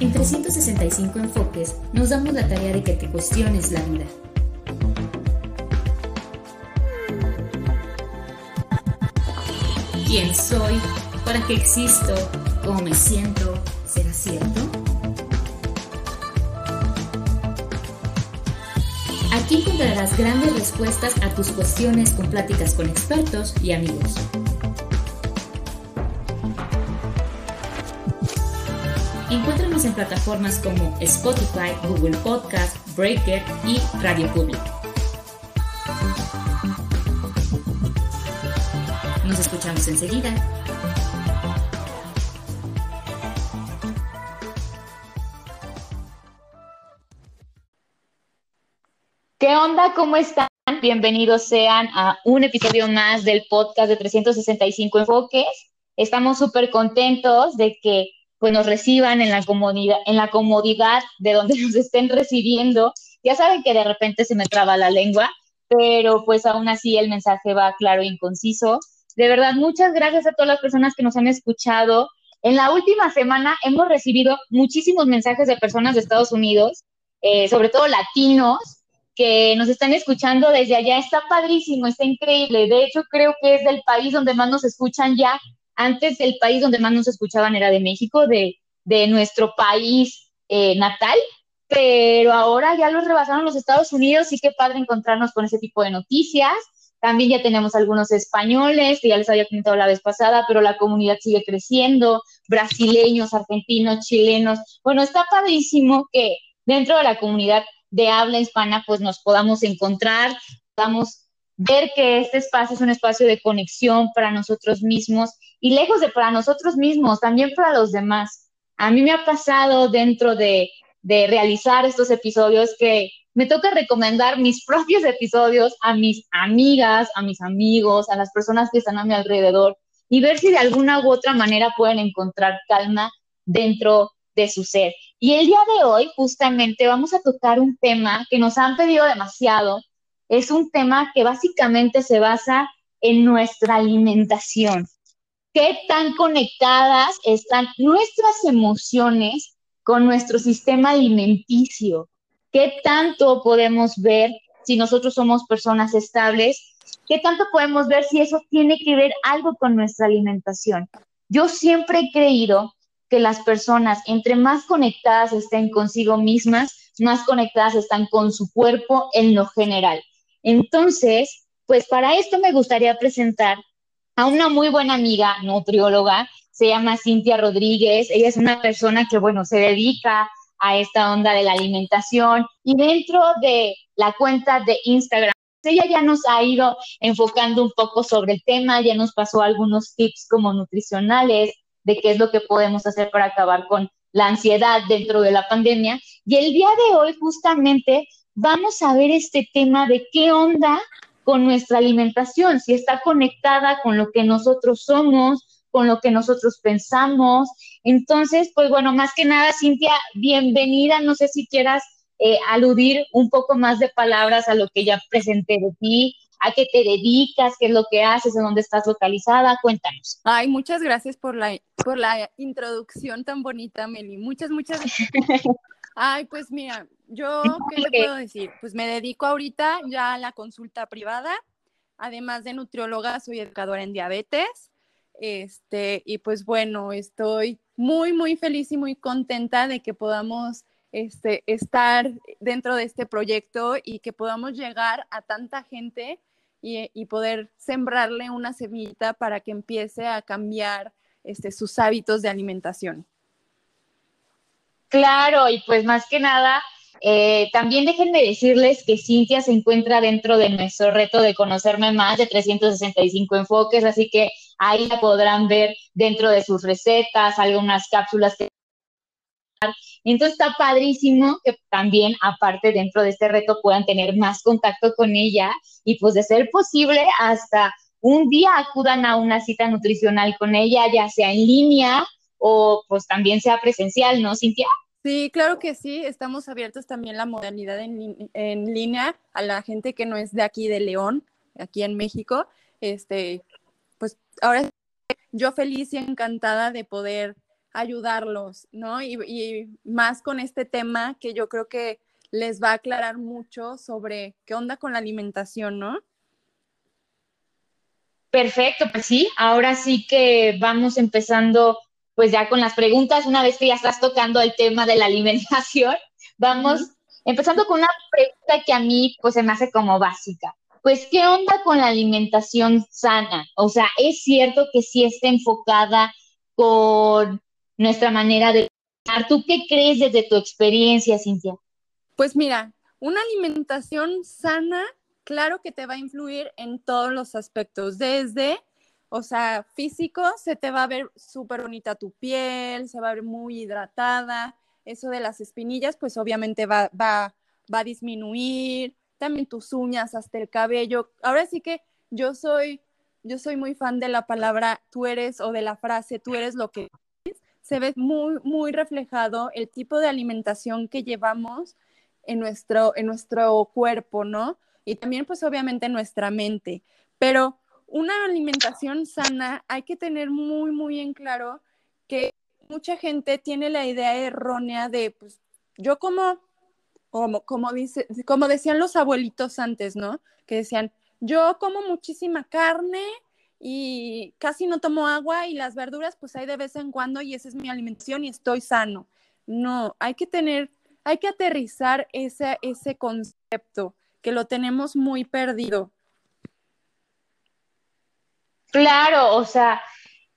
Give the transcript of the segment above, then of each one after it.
En 365 enfoques nos damos la tarea de que te cuestiones la vida. ¿Quién soy? ¿Para qué existo? ¿Cómo me siento? ¿Será cierto? Aquí encontrarás grandes respuestas a tus cuestiones con pláticas con expertos y amigos. Encuéntranos en plataformas como Spotify, Google Podcast, Breaker y Radio Public. Nos escuchamos enseguida. ¿Qué onda? ¿Cómo están? Bienvenidos sean a un episodio más del podcast de 365 Enfoques. Estamos súper contentos de que pues nos reciban en la comodidad, en la comodidad de donde nos estén recibiendo. Ya saben que de repente se me traba la lengua, pero pues aún así el mensaje va claro y conciso. De verdad, muchas gracias a todas las personas que nos han escuchado. En la última semana hemos recibido muchísimos mensajes de personas de Estados Unidos, eh, sobre todo latinos, que nos están escuchando desde allá. Está padrísimo, está increíble. De hecho, creo que es del país donde más nos escuchan ya antes el país donde más nos escuchaban era de México, de, nuestro país eh, natal, pero ahora ya los rebasaron los Estados Unidos y qué padre encontrarnos con ese tipo de noticias. También ya tenemos algunos españoles, que ya les había comentado la vez pasada, pero la comunidad sigue creciendo, brasileños, argentinos, chilenos. Bueno, está padrísimo que dentro de la comunidad de habla hispana, pues nos podamos encontrar, podamos ver que este espacio es un espacio de conexión para nosotros mismos y lejos de para nosotros mismos, también para los demás. A mí me ha pasado dentro de, realizar estos episodios que me toca recomendar mis propios episodios a mis amigas, a mis amigos, a las personas que están a mi alrededor y ver si de alguna u otra manera pueden encontrar calma dentro de su ser. Y el día de hoy justamente vamos a tocar un tema que nos han pedido demasiado. Es un tema que básicamente se basa en nuestra alimentación qué tan conectadas están nuestras emociones con nuestro sistema alimenticio, qué tanto podemos ver si nosotros somos personas estables, qué tanto podemos ver si eso tiene que ver algo con nuestra alimentación. Yo siempre he creído que las personas, entre más conectadas estén consigo mismas, más conectadas están con su cuerpo en lo general. Entonces, pues para esto me gustaría presentar a una muy buena amiga nutrióloga, se llama Cintia Rodríguez, ella es una persona que, bueno, se dedica a esta onda de la alimentación y dentro de la cuenta de Instagram, ella ya nos ha ido enfocando un poco sobre el tema, ya nos pasó algunos tips como nutricionales de qué es lo que podemos hacer para acabar con la ansiedad dentro de la pandemia. Y el día de hoy justamente vamos a ver este tema de qué onda con nuestra alimentación, si está conectada con lo que nosotros somos, con lo que nosotros pensamos. Entonces, pues bueno, más que nada, Cintia, bienvenida. No sé si quieras eh, aludir un poco más de palabras a lo que ya presenté de ti, a qué te dedicas, qué es lo que haces, en dónde estás localizada. Cuéntanos. Ay, muchas gracias por la, por la introducción tan bonita, Meli. Muchas, muchas gracias. Ay, pues mira, yo, ¿qué te puedo decir? Pues me dedico ahorita ya a la consulta privada. Además de nutrióloga, soy educadora en diabetes. Este, y pues bueno, estoy muy, muy feliz y muy contenta de que podamos este, estar dentro de este proyecto y que podamos llegar a tanta gente y, poder sembrarle una semillita para que empiece a cambiar este, sus hábitos de alimentación. Claro, y pues más que nada, eh, también déjenme decirles que Cintia se encuentra dentro de nuestro reto de conocerme más de 365 enfoques, así que ahí la podrán ver dentro de sus recetas, algunas cápsulas que entonces está padrísimo que también, aparte dentro de este reto, puedan tener más contacto con ella y pues de ser posible hasta un día acudan a una cita nutricional con ella, ya sea en línea o pues también sea presencial, ¿no, Cintia? Sí, claro que sí, estamos abiertos también la modalidad en, en, línea a la gente que no es de aquí de León, aquí en México. Este, pues ahora yo feliz y encantada de poder ayudarlos, ¿no? Y, y, más con este tema que yo creo que les va a aclarar mucho sobre qué onda con la alimentación, ¿no? Perfecto, pues sí, ahora sí que vamos empezando pues ya con las preguntas, una vez que ya estás tocando el tema de la alimentación, vamos empezando con una pregunta que a mí pues se me hace como básica. Pues, ¿qué onda con la alimentación sana? O sea, ¿es cierto que sí está enfocada con nuestra manera de ¿Tú qué crees desde tu experiencia, Cintia? Pues mira, una alimentación sana, claro que te va a influir en todos los aspectos, desde o sea, físico, se te va a ver súper bonita tu piel, se va a ver muy hidratada. Eso de las espinillas, pues obviamente va, va, va a disminuir. También tus uñas, hasta el cabello. Ahora sí que yo soy, yo soy muy fan de la palabra tú eres o de la frase tú eres lo que. Se ve muy, muy reflejado el tipo de alimentación que llevamos en nuestro, en nuestro cuerpo, ¿no? Y también, pues obviamente, en nuestra mente. Pero una alimentación sana hay que tener muy, muy en claro que mucha gente tiene la idea errónea de, pues, yo como, como, como, dice, como decían los abuelitos antes, ¿no? Que decían, yo como muchísima carne y casi no tomo agua y las verduras, pues hay de vez en cuando y esa es mi alimentación y estoy sano. No, hay que tener, hay que aterrizar ese, ese concepto que lo tenemos muy perdido. Claro, o sea,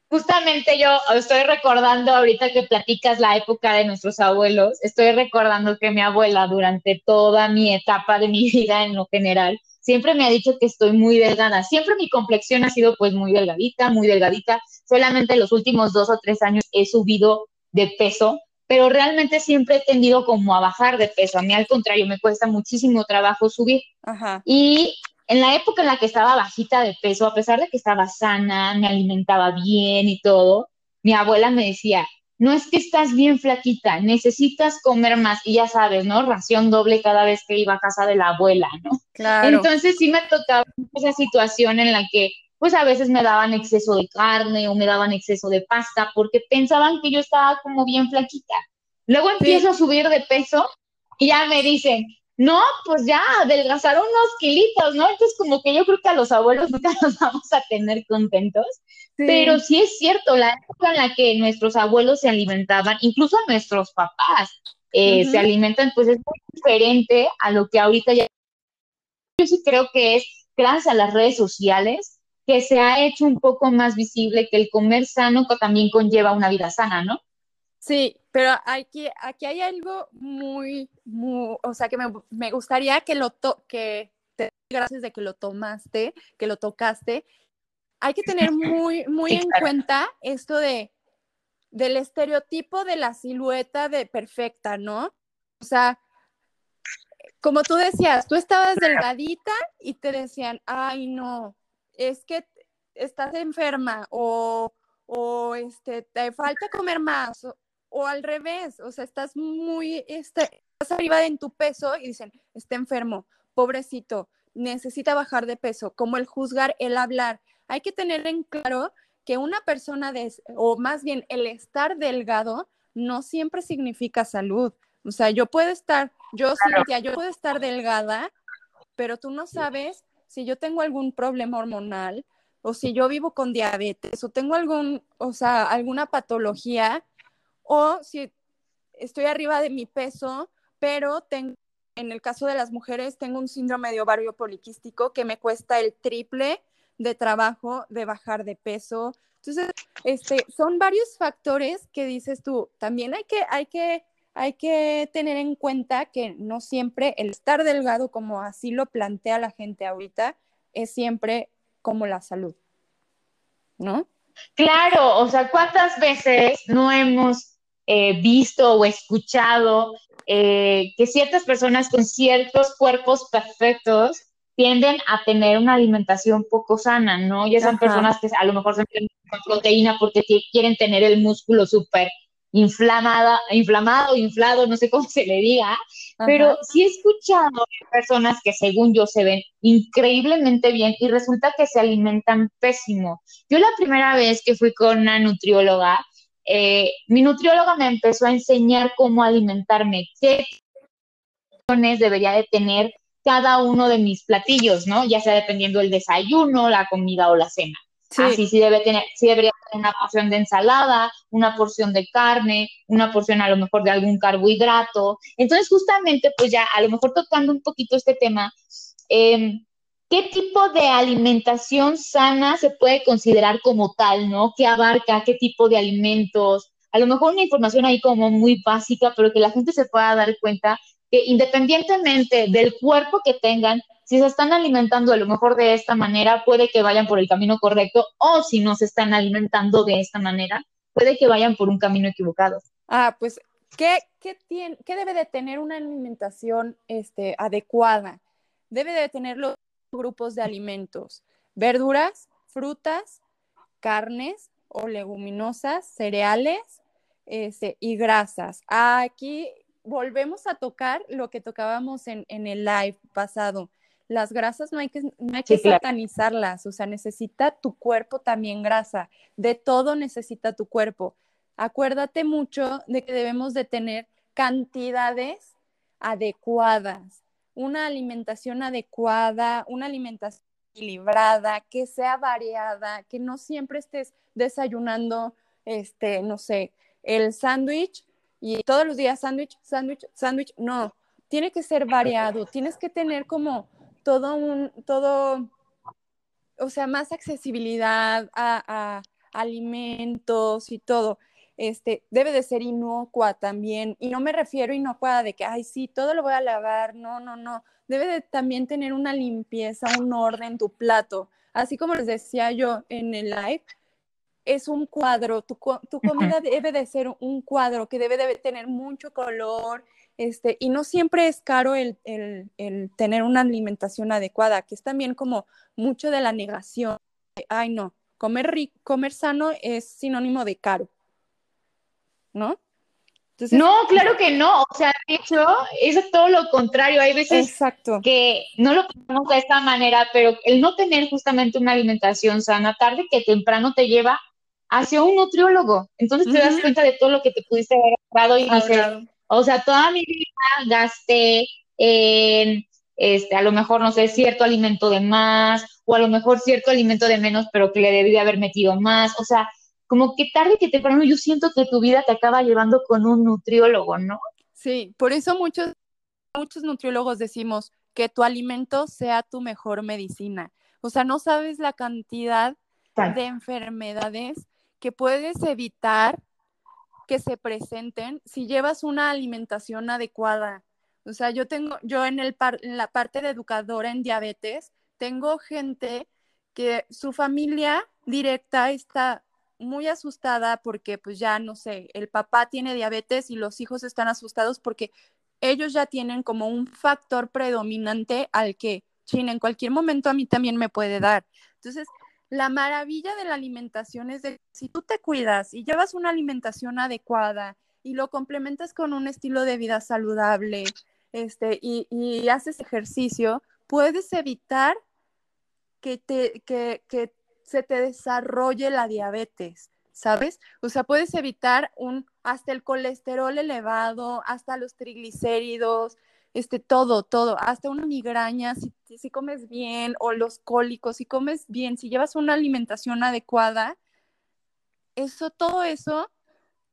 justamente yo estoy recordando ahorita que platicas la época de nuestros abuelos, estoy recordando que mi abuela durante toda mi etapa de mi vida en lo general, siempre me ha dicho que estoy muy delgada, siempre mi complexión ha sido pues muy delgadita, muy delgadita, solamente los últimos dos o tres años he subido de peso, pero realmente siempre he tendido como a bajar de peso, a mí al contrario, me cuesta muchísimo trabajo subir. Ajá. Y en la época en la que estaba bajita de peso, a pesar de que estaba sana, me alimentaba bien y todo, mi abuela me decía, no es que estás bien flaquita, necesitas comer más. Y ya sabes, ¿no? Ración doble cada vez que iba a casa de la abuela, ¿no? Claro. Entonces sí me tocaba esa situación en la que pues a veces me daban exceso de carne o me daban exceso de pasta porque pensaban que yo estaba como bien flaquita. Luego empiezo a subir de peso y ya me dicen, no, pues ya adelgazaron unos kilitos, ¿no? Entonces, como que yo creo que a los abuelos nunca los vamos a tener contentos, pero sí es cierto, la época en la que nuestros abuelos se alimentaban, incluso nuestros papás eh, se alimentan, pues es muy diferente a lo que ahorita ya. Yo sí creo que es gracias a las redes sociales que se ha hecho un poco más visible que el comer sano también conlleva una vida sana, ¿no? Sí, pero aquí, aquí hay algo muy, muy, o sea, que me, gustaría que lo to que te gracias de que lo tomaste, que lo tocaste. Hay que tener muy, muy en cuenta esto de del estereotipo de la silueta de perfecta, ¿no? O sea, como tú decías, tú estabas delgadita y te decían, ay, no, es que estás enferma o, o este, te falta comer más o al revés, o sea, estás muy, este, arriba en tu peso y dicen, está enfermo, pobrecito, necesita bajar de peso, como el juzgar, el hablar. Hay que tener en claro que una persona, de, o más bien el estar delgado, no siempre significa salud. O sea, yo puedo estar, yo, Cintia, yo puedo estar delgada, pero tú no sabes si yo tengo algún problema hormonal o si yo vivo con diabetes o tengo algún, o sea, alguna patología o si estoy arriba de mi peso, pero tengo, en el caso de las mujeres, tengo un síndrome de ovario poliquístico que me cuesta el triple de trabajo de bajar de peso. Entonces, este, son varios factores que dices tú. También hay que, hay que, hay que tener en cuenta que no siempre el estar delgado, como así lo plantea la gente ahorita, es siempre como la salud. ¿No? Claro, o sea, ¿cuántas veces no hemos eh, visto o escuchado eh, que ciertas personas con ciertos cuerpos perfectos tienden a tener una alimentación poco sana, ¿no? Y esas personas que a lo mejor se meten con proteína porque quieren tener el músculo súper inflamada, inflamado, inflado, no sé cómo se le diga, pero sí he escuchado personas que según yo se ven increíblemente bien y resulta que se alimentan pésimo. Yo la primera vez que fui con una nutrióloga, eh, mi nutrióloga me empezó a enseñar cómo alimentarme, qué debería de tener cada uno de mis platillos, ¿no? Ya sea dependiendo del desayuno, la comida o la cena. Sí. Así sí debe tener, sí debería tener una porción de ensalada, una porción de carne, una porción a lo mejor de algún carbohidrato. Entonces, justamente, pues ya a lo mejor tocando un poquito este tema, em, ¿qué tipo de alimentación sana se puede considerar como tal, ¿no? ¿Qué abarca? ¿Qué tipo de alimentos? A lo mejor una información ahí como muy básica, pero que la gente se pueda dar cuenta que independientemente del cuerpo que tengan, si se están alimentando a lo mejor de esta manera, puede que vayan por el camino correcto, o si no se están alimentando de esta manera, puede que vayan por un camino equivocado. Ah, pues, ¿qué, qué, tiene, qué debe de tener una alimentación este, adecuada? Debe de tener los grupos de alimentos, verduras, frutas, carnes o leguminosas, cereales este, y grasas. Aquí volvemos a tocar lo que tocábamos en, el live pasado. Las grasas no hay que, no hay que satanizarlas, o sea, necesita tu cuerpo también grasa, de todo necesita tu cuerpo. Acuérdate mucho de que debemos de tener cantidades adecuadas, una alimentación adecuada, una alimentación equilibrada, que sea variada, que no siempre estés desayunando, este, no sé, el sándwich y todos los días sándwich, sándwich, sándwich, no, tiene que ser variado, tienes que tener como todo un, todo, o sea, más accesibilidad a, alimentos y todo. Este, debe de ser inocua también, y no me refiero inocua de que, ay, sí, todo lo voy a lavar, no, no, no, debe de también tener una limpieza, un orden, tu plato, así como les decía yo en el live, es un cuadro, tu, comida debe de ser un cuadro que debe de tener mucho color, este, y no siempre es caro el, tener una alimentación adecuada, que es también como mucho de la negación. Ay, no, comer, comer sano es sinónimo de caro, ¿no? no, claro que no. O sea, de hecho, es todo lo contrario. Hay veces que no lo pensamos de esta manera, pero el no tener justamente una alimentación sana, tarde que temprano te lleva hacia un nutriólogo. Entonces te das cuenta de todo lo que te pudiste haber ahorrado y dices, o sea, toda mi vida gasté en, este, a lo mejor, no sé, cierto alimento de más, o a lo mejor cierto alimento de menos, pero que le debí de haber metido más. O sea, como que tarde que temprano yo siento que tu vida te acaba llevando con un nutriólogo, ¿no? Sí, por eso muchos, muchos nutriólogos decimos que tu alimento sea tu mejor medicina. O sea, no sabes la cantidad de enfermedades que puedes evitar que se presenten si llevas una alimentación adecuada. O sea, yo tengo, yo en, el en la parte de educadora en diabetes, tengo gente que su familia directa está muy asustada porque pues ya no sé, el papá tiene diabetes y los hijos están asustados porque ellos ya tienen como un factor predominante al que, chin, en cualquier momento a mí también me puede dar. Entonces, la maravilla de la alimentación es de si tú te cuidas y llevas una alimentación adecuada y lo complementas con un estilo de vida saludable este, y, haces ejercicio, puedes evitar que, te, que se te desarrolle la diabetes, ¿sabes? O sea, puedes evitar un, hasta el colesterol elevado, hasta los triglicéridos, este, todo, todo, hasta una migraña, si, comes bien, o los cólicos, si comes bien, si llevas una alimentación adecuada, eso, todo eso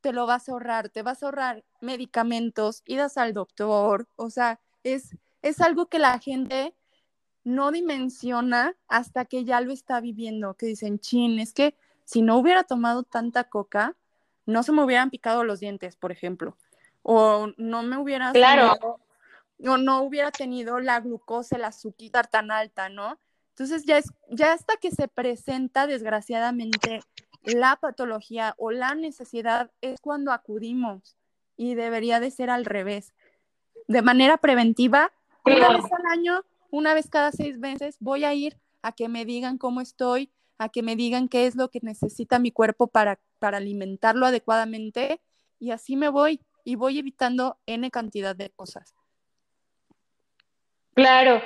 te lo vas a ahorrar, te vas a ahorrar medicamentos, idas al doctor, o sea, es, es algo que la gente no dimensiona hasta que ya lo está viviendo, que dicen, chin, es que si no hubiera tomado tanta coca, no se me hubieran picado los dientes, por ejemplo, o no me hubiera claro no, no hubiera tenido la glucosa, el azúcar tan alta, ¿no? Entonces ya, es, ya hasta que se presenta desgraciadamente la patología o la necesidad es cuando acudimos y debería de ser al revés. De manera preventiva, una vez al año, una vez cada seis meses, voy a ir a que me digan cómo estoy, a que me digan qué es lo que necesita mi cuerpo para, para alimentarlo adecuadamente y así me voy y voy evitando N cantidad de cosas. Claro,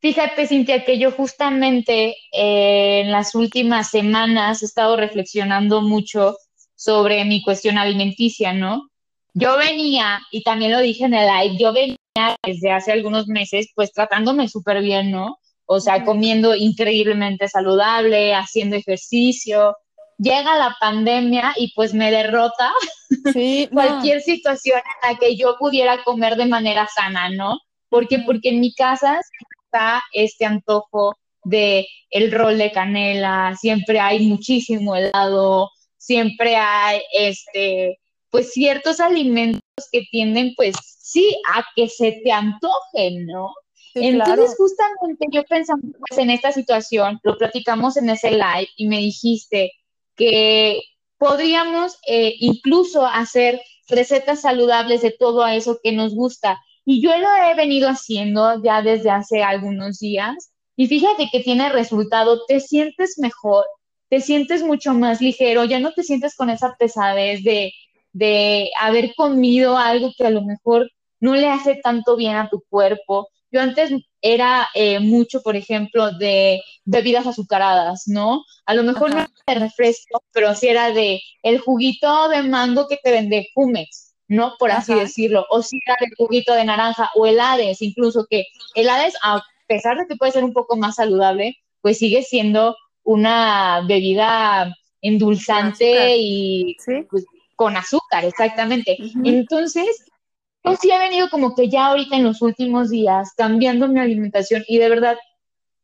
fíjate Cintia que yo justamente eh, en las últimas semanas he estado reflexionando mucho sobre mi cuestión alimenticia, ¿no? Yo venía, y también lo dije en el live, yo venía desde hace algunos meses pues tratándome súper bien, ¿no? O sea, comiendo increíblemente saludable, haciendo ejercicio. Llega la pandemia y pues me derrota cualquier situación en la que yo pudiera comer de manera sana, ¿no? Porque, porque en mi casa está este antojo de el rol de canela, siempre hay muchísimo helado, siempre hay este, pues ciertos alimentos que tienden pues sí a que se te antojen, ¿no? Entonces, justamente yo pensando pues, en esta situación, lo platicamos en ese live y me dijiste que podríamos eh, incluso hacer recetas saludables de todo eso que nos gusta. Y yo lo he venido haciendo ya desde hace algunos días y fíjate que tiene resultado, te sientes mejor, te sientes mucho más ligero, ya no te sientes con esa pesadez de, de haber comido algo que a lo mejor no le hace tanto bien a tu cuerpo. Yo antes era eh, mucho, por ejemplo, de bebidas azucaradas, ¿no? A lo mejor no era de refresco, pero sí era de el juguito de mango que te vende Jumex, ¿no? Por así decirlo. O sí era el juguito de naranja o helades, incluso que helades, a pesar de que puede ser un poco más saludable, pues sigue siendo una bebida endulzante y pues, con azúcar, exactamente. Entonces, yo sí he venido como que ya ahorita en los últimos días cambiando mi alimentación y de verdad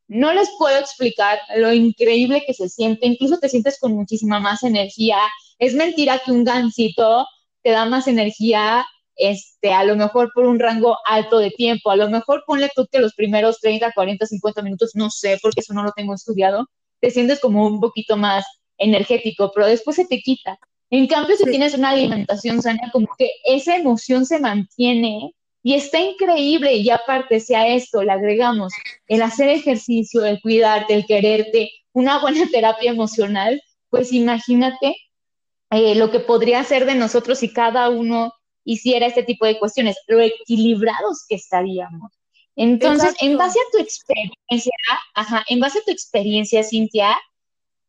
no les puedo explicar lo increíble que se siente, incluso te sientes con muchísima más energía. Es mentira que un gansito te da más energía, este, a lo mejor por un rango alto de tiempo, a lo mejor ponle tú que los primeros 30, 40, 50 minutos, no sé, porque eso no lo tengo estudiado, te sientes como un poquito más energético, pero después se te quita. En cambio, si tienes una alimentación sana, como que esa emoción se mantiene y está increíble. Y aparte, si a esto le agregamos el hacer ejercicio, el cuidarte, el quererte, una buena terapia emocional, pues imagínate eh, lo que podría ser de nosotros si cada uno hiciera este tipo de cuestiones, lo equilibrados que estaríamos. Entonces, en base a tu experiencia, ajá, en base a tu experiencia, Cintia,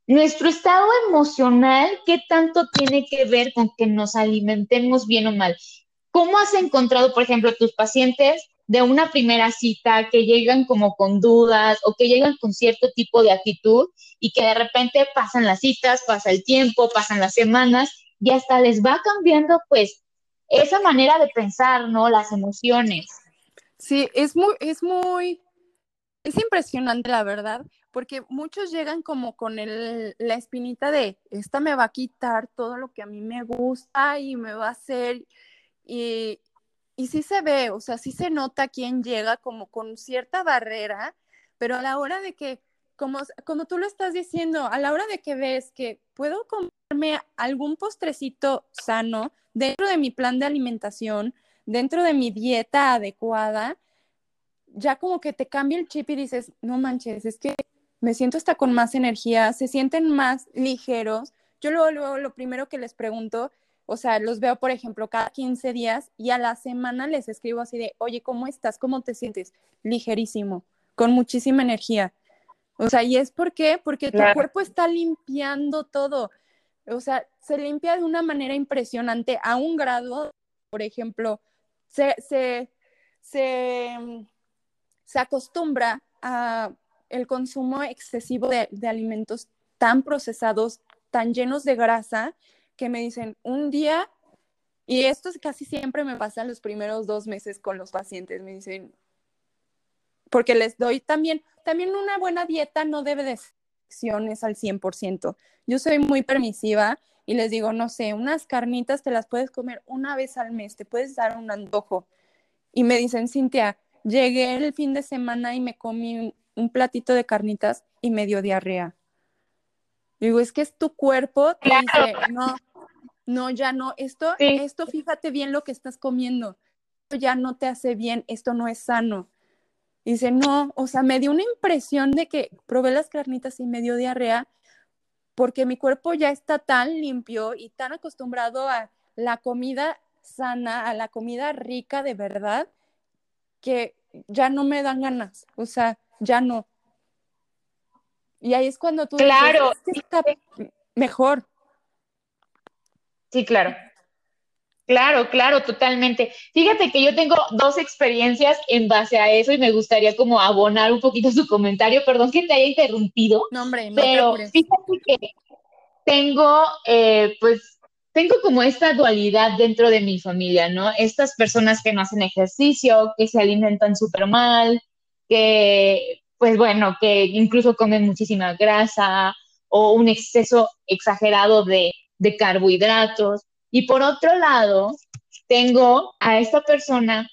nuestro estado emocional, ¿qué tanto tiene que ver con que nos alimentemos bien o mal? ¿Cómo has encontrado, por ejemplo, tus pacientes de una primera cita que llegan como con dudas o que llegan con cierto tipo de actitud y que de repente pasan las citas, pasa el tiempo, pasan las semanas y hasta les va cambiando pues esa manera de pensar, ¿no? Las emociones. Sí, es muy, es muy, es impresionante la verdad, porque muchos llegan como con el, la espinita de, esta me va a quitar todo lo que a mí me gusta y me va a hacer, y, y sí se ve, o sea, sí se nota quién llega como con cierta barrera, pero a la hora de que, como, como tú lo estás diciendo, a la hora de que ves que puedo comerme algún postrecito sano dentro de mi plan de alimentación, dentro de mi dieta adecuada, ya como que te cambia el chip y dices, no manches, es que me siento hasta con más energía, se sienten más ligeros. Yo luego, lo primero que les pregunto, o sea, los veo, por ejemplo, cada 15 días y a la semana les escribo así de, oye, ¿cómo estás? ¿Cómo te sientes? Ligerísimo, con muchísima energía. O sea, ¿y es por qué? Porque tu cuerpo está limpiando todo. O sea, se limpia de una manera impresionante a un grado, por ejemplo, se, se, se, se acostumbra a el consumo excesivo de, alimentos tan procesados, tan llenos de grasa, que me dicen un día, y esto casi siempre me pasa los primeros dos meses con los pacientes, me dicen, porque les doy también, también una buena dieta no debe de acciones al 100%. Yo soy muy permisiva y les digo, no sé, unas carnitas te las puedes comer una vez al mes, te puedes dar un antojo. Y me dicen, Cintia, llegué el fin de semana y me comí un platito de carnitas y me dio diarrea. Digo, es que es tu cuerpo, te dice, no, no, ya no, esto, esto, fíjate bien lo que estás comiendo, esto ya no te hace bien, esto no es sano. dice, no, o sea, me dio una impresión de que probé las carnitas y me dio diarrea porque mi cuerpo ya está tan limpio y tan acostumbrado a, la comida sana, a la comida rica de verdad, que ya no me dan ganas, o sea, ya no. Y ahí es cuando tú claro. está mejor. Sí, claro. Claro, claro, totalmente. Fíjate que yo tengo dos experiencias en base a eso y me gustaría como abonar un poquito su comentario. Perdón que te haya interrumpido. No, hombre, no pero fíjate que tengo, eh, pues, tengo como esta dualidad dentro de mi familia, ¿no? Estas personas que no hacen ejercicio, que se alimentan súper mal, que, pues bueno, que incluso comen muchísima grasa o un exceso exagerado de, de carbohidratos. Y por otro lado, tengo a esta persona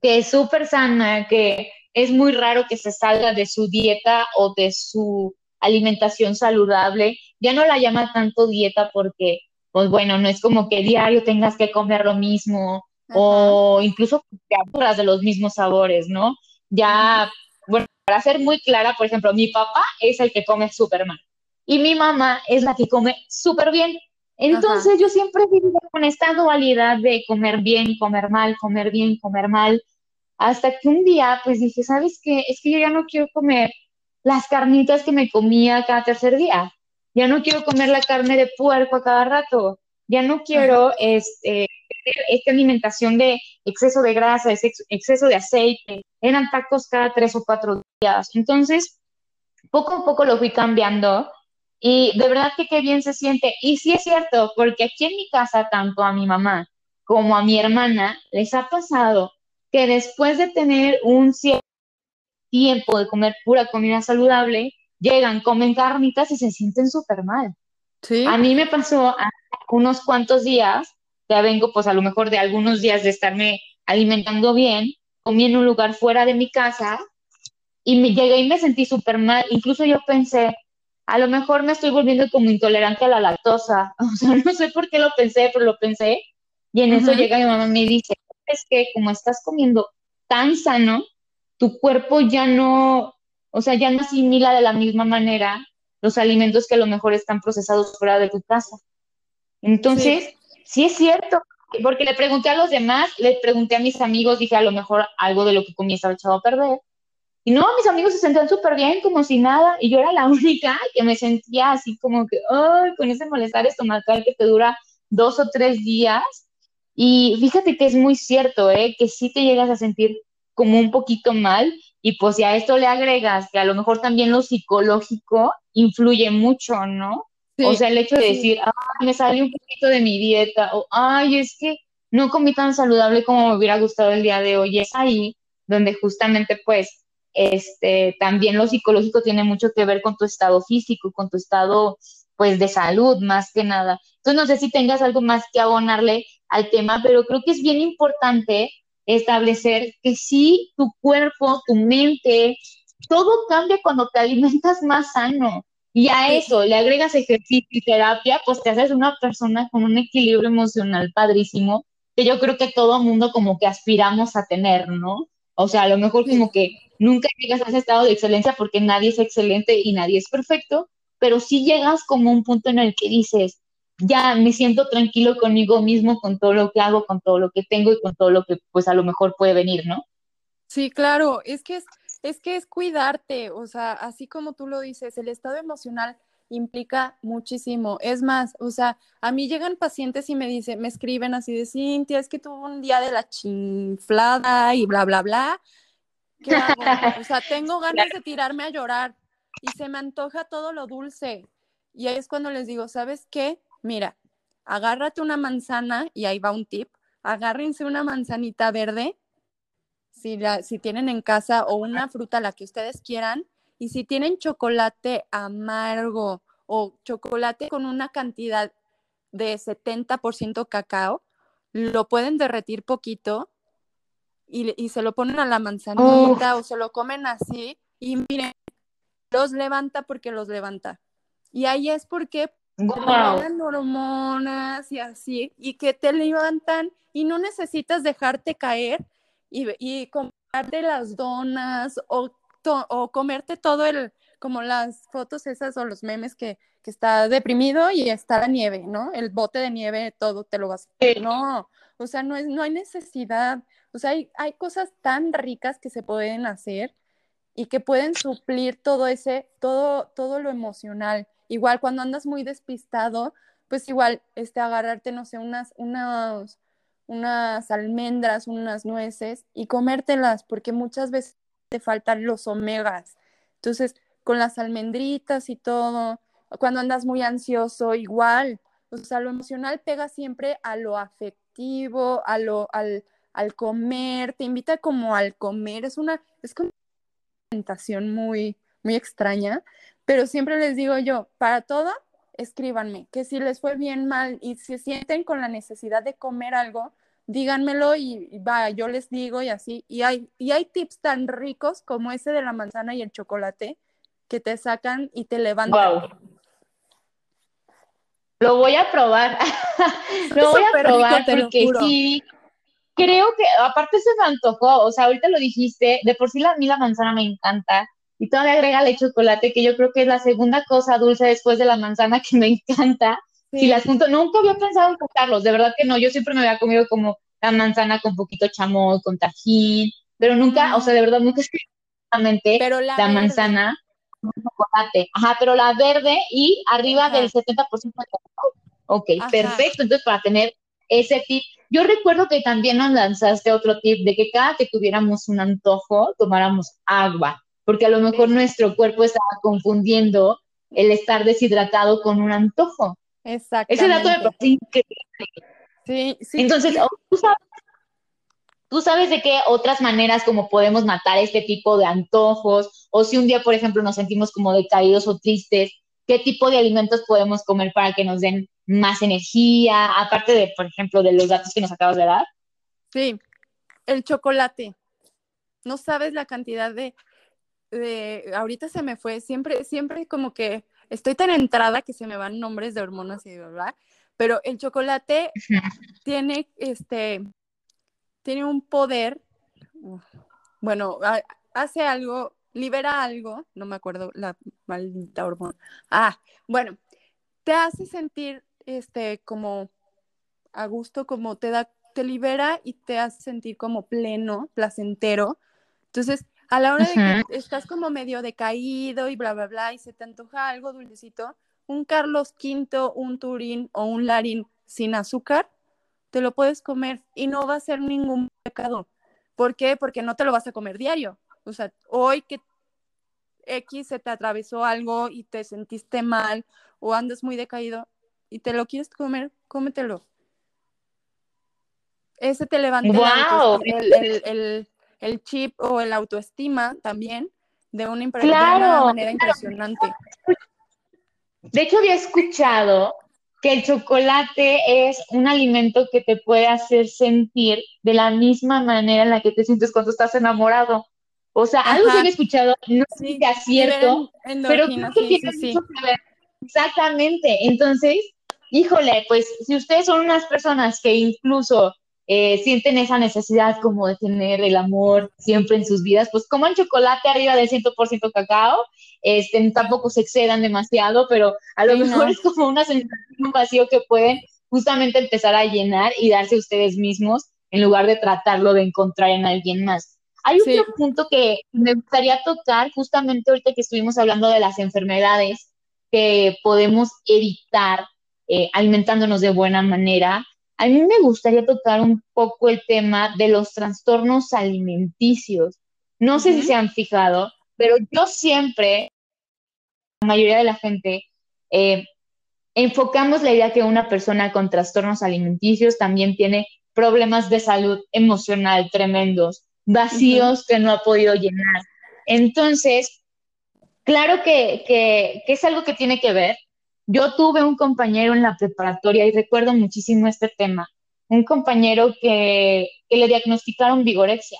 que es súper sana, que es muy raro que se salga de su dieta o de su alimentación saludable. Ya no la llama tanto dieta porque, pues bueno, no es como que diario tengas que comer lo mismo o incluso te aburras de los mismos sabores, ¿no? Ya, bueno, para ser muy clara, por ejemplo, mi papá es el que come súper mal y mi mamá es la que come súper bien. Entonces yo siempre vivo con esta dualidad de comer bien, comer mal, comer bien, comer mal, hasta que un día pues dije, ¿sabes qué? Es que yo ya no quiero comer las carnitas que me comía cada tercer día, ya no quiero comer la carne de puerco a cada rato, ya no quiero este, esta alimentación de exceso de grasa, exceso de aceite, eran tacos cada tres o cuatro días. Entonces, poco a poco lo fui cambiando y de verdad que qué bien se siente. Y sí es cierto, porque aquí en mi casa, tanto a mi mamá como a mi hermana, les ha pasado que después de tener un cierto tiempo de comer pura comida saludable, llegan, comen carnitas y se sienten súper mal. ¿Sí? A mí me pasó unos cuantos días, ya vengo pues a lo mejor de algunos días de estarme alimentando bien, comí en un lugar fuera de mi casa y me llegué y me sentí súper mal. Incluso yo pensé, a lo mejor me estoy volviendo como intolerante a la lactosa. O sea, no sé por qué lo pensé, pero lo pensé. Y en eso llega mi mamá y me dice, es que como estás comiendo tan sano, tu cuerpo ya no, o sea, ya no asimila de la misma manera los alimentos que a lo mejor están procesados fuera de tu casa. Entonces, sí, sí es cierto, porque le pregunté a los demás, le pregunté a mis amigos, dije a lo mejor algo de lo que comí estaba echado a perder y no, mis amigos se sentían súper bien, como si nada, y yo era la única que me sentía así como que, ay, con ese malestar estomacal que te dura dos o tres días. Y fíjate que es muy cierto, ¿eh? Que sí te llegas a sentir como un poquito mal, y pues si a esto le agregas que a lo mejor también lo psicológico influye mucho, ¿no? o sea, el hecho de decir, ay, me salió un poquito de mi dieta, o ay, es que no comí tan saludable como me hubiera gustado el día de hoy, es ahí donde justamente pues este, también lo psicológico tiene mucho que ver con tu estado físico, con tu estado, pues, de salud, más que nada. Entonces, no sé si tengas algo más que abonarle al tema, pero creo que es bien importante establecer que sí, tu cuerpo, tu mente, todo cambia cuando te alimentas más sano. Y a eso le agregas ejercicio y terapia, pues te haces una persona con un equilibrio emocional padrísimo, que yo creo que todo mundo como que aspiramos a tener, ¿no? O sea, a lo mejor como que nunca llegas a ese estado de excelencia porque nadie es excelente y nadie es perfecto, pero sí llegas como un punto en el que dices, ya me siento tranquilo conmigo mismo, con todo lo que hago, con todo lo que tengo y con todo lo que pues a lo mejor puede venir, ¿no? Sí, claro, es que es, es que es cuidarte, o sea, así como tú lo dices, el estado emocional implica muchísimo. Es más, o sea, a mí llegan pacientes y me dicen, me escriben así de Cintia, es que tuvo un día de la chinflada y bla, bla, bla. ¿Qué hago? O sea, tengo ganas de tirarme a llorar y se me antoja todo lo dulce. Y ahí es cuando les digo, ¿sabes qué? Mira, agárrate una manzana y ahí va un tip. Agárrense una manzanita verde, si, la, si tienen en casa, o una fruta, la que ustedes quieran, y si tienen chocolate amargo o chocolate con una cantidad de 70% cacao, lo pueden derretir poquito y, se lo ponen a la manzanita o se lo comen así y miren, los levanta porque los levanta. Y ahí es porque wow. hormonas y así, y que te levantan y no necesitas dejarte caer y, y comprarte las donas o o comerte todo el, como las fotos esas o los memes que, que está deprimido y está la nieve, ¿no? El bote de nieve, todo te lo vas a... No, o sea, no, es, no hay necesidad. O sea, hay, hay cosas tan ricas que se pueden hacer y que pueden suplir todo ese, todo, todo lo emocional. Igual cuando andas muy despistado, pues igual, este, agarrarte, no sé, unas, unas, unas almendras, unas nueces y comértelas, porque muchas veces te faltan los omegas. Entonces, con las almendritas y todo, cuando andas muy ansioso, igual. O sea, lo emocional pega siempre a lo afectivo, a lo, al, al comer, te invita como al comer, es una, es una tentación muy, muy extraña, pero siempre les digo yo, para todo, escríbanme, que si les fue bien mal y se sienten con la necesidad de comer algo, díganmelo y, va, yo les digo y así. Y hay, y hay tips tan ricos como ese de la manzana y el chocolate que te sacan y te levantan. Lo voy a probar. Lo voy a probar porque sí. Creo que aparte se me antojó, o sea, ahorita lo dijiste, de por sí la, a mí la manzana me encanta y todavía agrega el chocolate, que yo creo que es la segunda cosa dulce después de la manzana que me encanta. Si las junto, nunca había pensado en juntarlos, de verdad que no, yo siempre me había comido como la manzana con poquito chamoy, con tajín, pero nunca, o sea, de verdad nunca es pero la, la manzana chocolate. Ajá, pero la verde y arriba del 70% de Ok, perfecto. Entonces, para tener ese tip, yo recuerdo que también nos lanzaste otro tip de que cada que tuviéramos un antojo, tomáramos agua, porque a lo mejor nuestro cuerpo estaba confundiendo el estar deshidratado con un antojo. Exacto. Ese dato me parece increíble. Sí, sí. Entonces, ¿tú sabes ¿Tú sabes de qué otras maneras como podemos matar este tipo de antojos? O si un día, por ejemplo, nos sentimos como decaídos o tristes, ¿qué tipo de alimentos podemos comer para que nos den más energía? Aparte de, por ejemplo, de los datos que nos acabas de dar. Sí, el chocolate. No sabes la cantidad de, de, ahorita se me fue, siempre, siempre como que estoy tan entrada que se me van nombres de hormonas y verdad, pero el chocolate tiene este tiene un poder, bueno, hace algo, libera algo, no me acuerdo la maldita hormona. Ah, bueno, te hace sentir este como a gusto, como te da, te libera y te hace sentir como pleno, placentero. Entonces, a la hora de que estás como medio decaído y bla, bla, bla, y se te antoja algo dulcecito, un Carlos V, un Turín o un Larín sin azúcar, te lo puedes comer y no va a ser ningún pecado. ¿Por qué? Porque no te lo vas a comer diario. O sea, hoy que X se te atravesó algo y te sentiste mal o andas muy decaído y te lo quieres comer, cómetelo. Ese te levanta el, chip o el autoestima también de una, una manera impresionante. De hecho, había escuchado que el chocolate es un alimento que te puede hacer sentir de la misma manera en la que te sientes cuando estás enamorado. O sea, algo que he escuchado, no sé si es cierto, pero creo que tiene mucho que ver. Exactamente. Entonces, híjole, pues si ustedes son unas personas que incluso eh, sienten esa necesidad como de tener el amor siempre en sus vidas, pues coman chocolate arriba del 100% cacao, este, tampoco se excedan demasiado, pero a lo mejor es como una sensación, un vacío que pueden justamente empezar a llenar y darse ustedes mismos en lugar de tratarlo de encontrar en alguien más. Hay otro punto que me gustaría tocar justamente ahorita que estuvimos hablando de las enfermedades que podemos evitar eh, alimentándonos de buena manera a mí me gustaría tocar un poco el tema de los trastornos alimenticios. No sé si se han fijado, pero yo siempre, la mayoría de la gente, eh, enfocamos la idea que una persona con trastornos alimenticios también tiene problemas de salud emocional tremendos, vacíos que no ha podido llenar. Entonces, claro que, que, que es algo que tiene que ver, yo tuve un compañero en la preparatoria y recuerdo muchísimo este tema, un compañero que, le diagnosticaron vigorexia,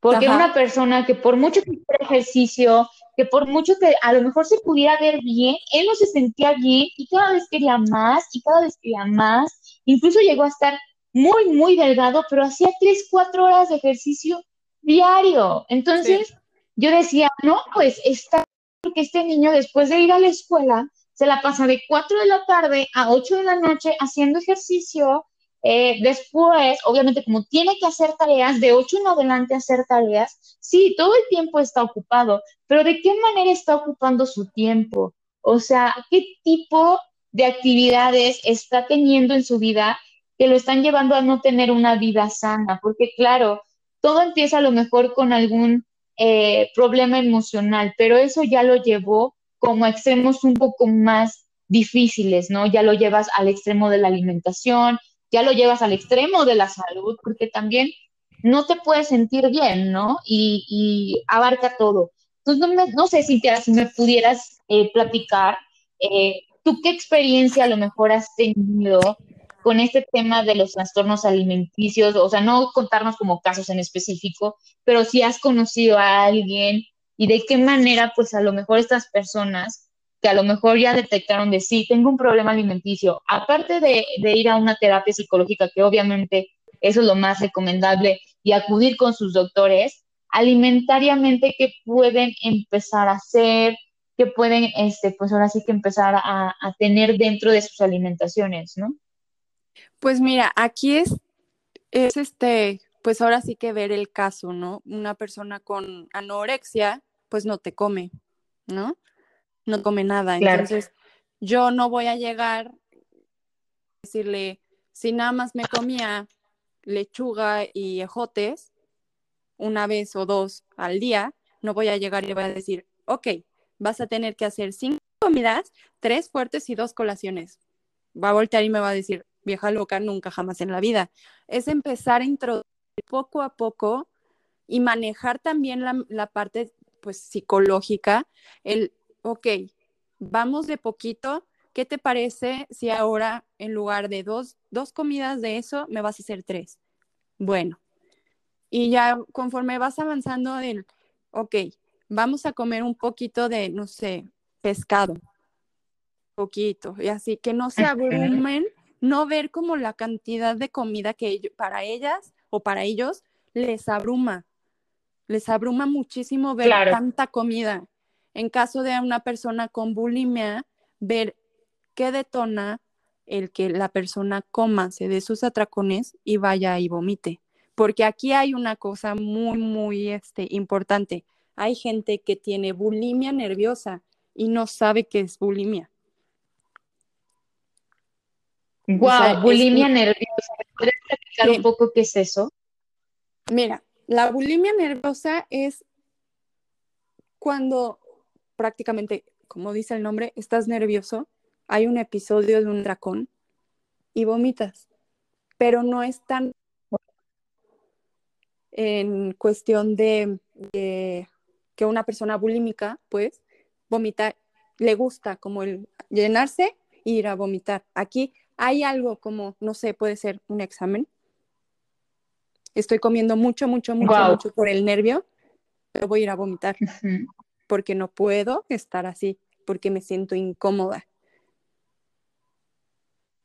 porque era una persona que por mucho que hiciera ejercicio, que por mucho que a lo mejor se pudiera ver bien, él no se sentía bien y cada vez quería más y cada vez quería más, incluso llegó a estar muy, muy delgado, pero hacía tres, cuatro horas de ejercicio diario. Entonces, yo decía, no, pues está, porque este niño después de ir a la escuela se la pasa de 4 de la tarde a 8 de la noche haciendo ejercicio. Eh, después, obviamente, como tiene que hacer tareas, de 8 en adelante hacer tareas, sí, todo el tiempo está ocupado, pero ¿de qué manera está ocupando su tiempo? O sea, ¿qué tipo de actividades está teniendo en su vida que lo están llevando a no tener una vida sana? Porque claro, todo empieza a lo mejor con algún eh, problema emocional, pero eso ya lo llevó como extremos un poco más difíciles, ¿no? Ya lo llevas al extremo de la alimentación, ya lo llevas al extremo de la salud, porque también no te puedes sentir bien, ¿no? Y, abarca todo. Entonces, no, sé, Cintia, si me pudieras eh, platicar, eh, ¿tú qué experiencia a lo mejor has tenido con este tema de los trastornos alimenticios? O sea, no contarnos como casos en específico, pero si has conocido a alguien y de qué manera, pues a lo mejor estas personas que a lo mejor ya detectaron de sí, tengo un problema alimenticio, aparte de, ir a una terapia psicológica, que obviamente eso es lo más recomendable, y acudir con sus doctores, alimentariamente, ¿qué pueden empezar a hacer? ¿Qué pueden, este, pues ahora sí que empezar a, a tener dentro de sus alimentaciones, ¿no? Pues mira, aquí es, es este, pues ahora sí que ver el caso, ¿no? Una persona con anorexia, pues no te come, ¿no? No come nada. Entonces, yo no voy a llegar a decirle, si nada más me comía lechuga y ejotes una vez o dos al día, no voy a llegar y voy a decir, ok, vas a tener que hacer cinco comidas, tres fuertes y dos colaciones. Va a voltear y me va a decir, vieja loca, nunca jamás en la vida. Es empezar a introducir poco a poco y manejar también la, parte pues psicológica, el, ok, vamos de poquito, ¿qué te parece si ahora en lugar de dos, dos comidas de eso me vas a hacer tres? Bueno, y ya conforme vas avanzando del, ok, vamos a comer un poquito de, no sé, pescado, poquito, y así que no se abrumen, no ver como la cantidad de comida que para ellas o para ellos les abruma, les abruma muchísimo ver tanta comida. En caso de una persona con bulimia, ver qué detona el que la persona coma, se dé sus atracones y vaya y vomite. Porque aquí hay una cosa muy, muy este, importante. Hay gente que tiene bulimia nerviosa y no sabe qué es bulimia. Wow, bulimia nerviosa. ¿Puedes explicar un poco qué es eso? Mira, la bulimia nerviosa es cuando prácticamente, como dice el nombre, estás nervioso, hay un episodio de un dracón y vomitas, pero no es tan en cuestión de, que una persona bulímica, pues, vomita, le gusta como el llenarse e ir a vomitar. Aquí hay algo como, no sé, puede ser un examen. Estoy comiendo mucho, mucho, mucho, mucho por el nervio, pero voy a ir a vomitar porque no puedo estar así, porque me siento incómoda.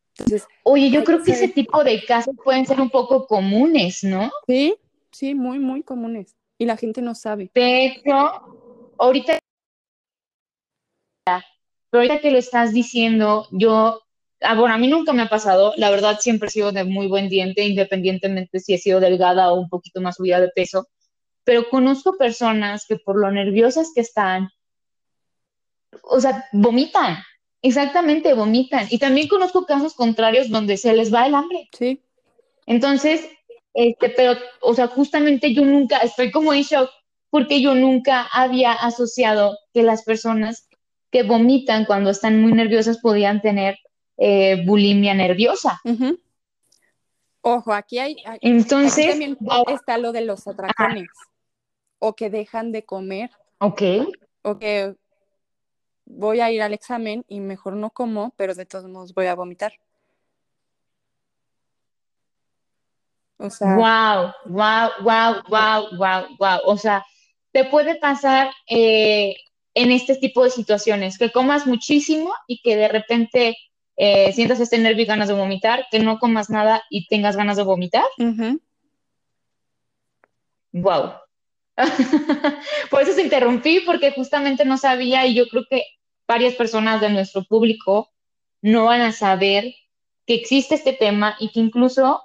Entonces, Oye, yo creo que ese tipo de casos pueden ser un poco comunes, ¿no? Sí, sí, muy, muy comunes. Y la gente no sabe. Pero ahorita, pero ahorita que lo estás diciendo, yo Ah, bueno, a mí nunca me ha pasado, la verdad siempre he sido de muy buen diente, independientemente si he sido delgada o un poquito más subida de peso, pero conozco personas que por lo nerviosas que están, o sea, vomitan, exactamente, vomitan. Y también conozco casos contrarios donde se les va el hambre. Sí. Entonces, este, pero, o sea, justamente yo nunca, estoy como en shock, porque yo nunca había asociado que las personas que vomitan cuando están muy nerviosas podían tener eh, bulimia nerviosa. Ojo, aquí hay, entonces también está lo de los atracones o que dejan de comer. Ok. O que voy a ir al examen y mejor no como, pero de todos modos voy a vomitar. O sea, wow, wow, wow, wow, wow, wow. O sea, te puede pasar eh, en este tipo de situaciones, que comas muchísimo y que de repente eh, sientas este nervio y ganas de vomitar, que no comas nada y tengas ganas de vomitar. Wow. Por eso se interrumpí, porque justamente no sabía y yo creo que varias personas de nuestro público no van a saber que existe este tema y que incluso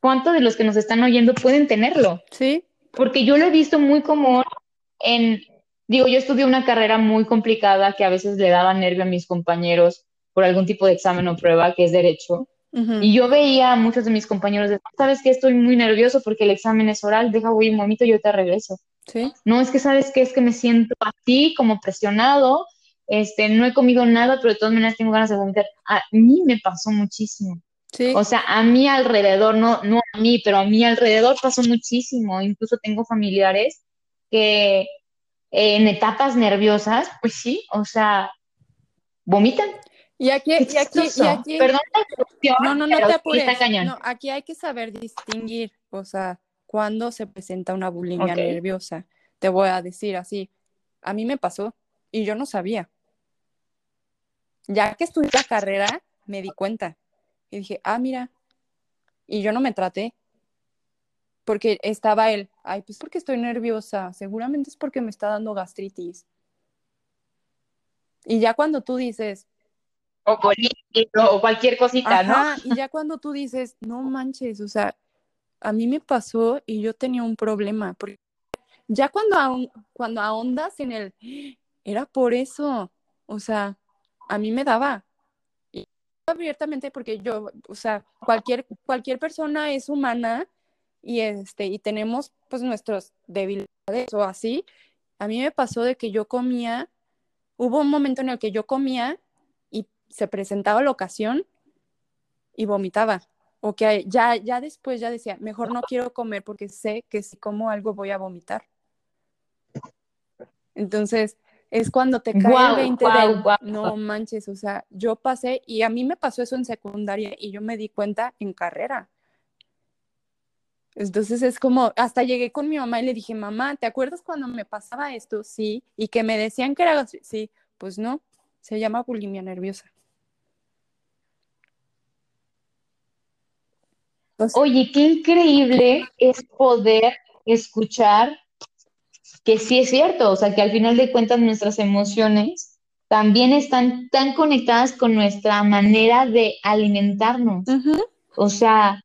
cuántos de los que nos están oyendo pueden tenerlo. Sí. Porque yo lo he visto muy común en, digo, yo estudié una carrera muy complicada que a veces le daba nervio a mis compañeros por algún tipo de examen o prueba, que es derecho. Y yo veía a muchos de mis compañeros de, sabes que estoy muy nervioso porque el examen es oral, deja voy un momento y yo te regreso. Sí. No, es que sabes que es que me siento así, como presionado, este, no he comido nada, pero de todas maneras tengo ganas de vomitar. A mí me pasó muchísimo. Sí. O sea, a mí alrededor, no, no a mí, pero a mí alrededor pasó muchísimo. Incluso tengo familiares que en etapas nerviosas, pues sí, o sea, vomitan. Y aquí, y aquí, y aquí, Perdón la no, no, no te apures. No, aquí hay que saber distinguir, o sea, cuando se presenta una bulimia nerviosa. Te voy a decir así, a mí me pasó y yo no sabía. Ya que estudié la carrera, me di cuenta y dije, ah, mira, y yo no me traté. Porque estaba él, ay, pues porque estoy nerviosa, seguramente es porque me está dando gastritis. Y ya cuando tú dices, O colitis, o cualquier cosita, ¿no? Ajá, y ya cuando tú dices, no manches, o sea, a mí me pasó y yo tenía un problema, porque ya cuando, ahon- cuando ahondas en el, era por eso, o sea, a mí me daba. Y abiertamente porque yo, o sea, cualquier, cualquier persona es humana y, este, y tenemos pues nuestras debilidades o así. A mí me pasó de que yo comía, hubo un momento en el que yo comía se presentaba la ocasión y vomitaba. O que ya, ya después ya decía, mejor no quiero comer porque sé que si como algo voy a vomitar. Entonces, es cuando te cae el 20 guau, del, guau. no manches, o sea, yo pasé y a mí me pasó eso en secundaria y yo me di cuenta en carrera. Entonces es como, hasta llegué con mi mamá y le dije, mamá, ¿te acuerdas cuando me pasaba esto? Sí, y que me decían que era Sí, pues no, se llama bulimia nerviosa. Oye, qué increíble es poder escuchar que sí es cierto, o sea, que al final de cuentas nuestras emociones también están tan conectadas con nuestra manera de alimentarnos. O sea,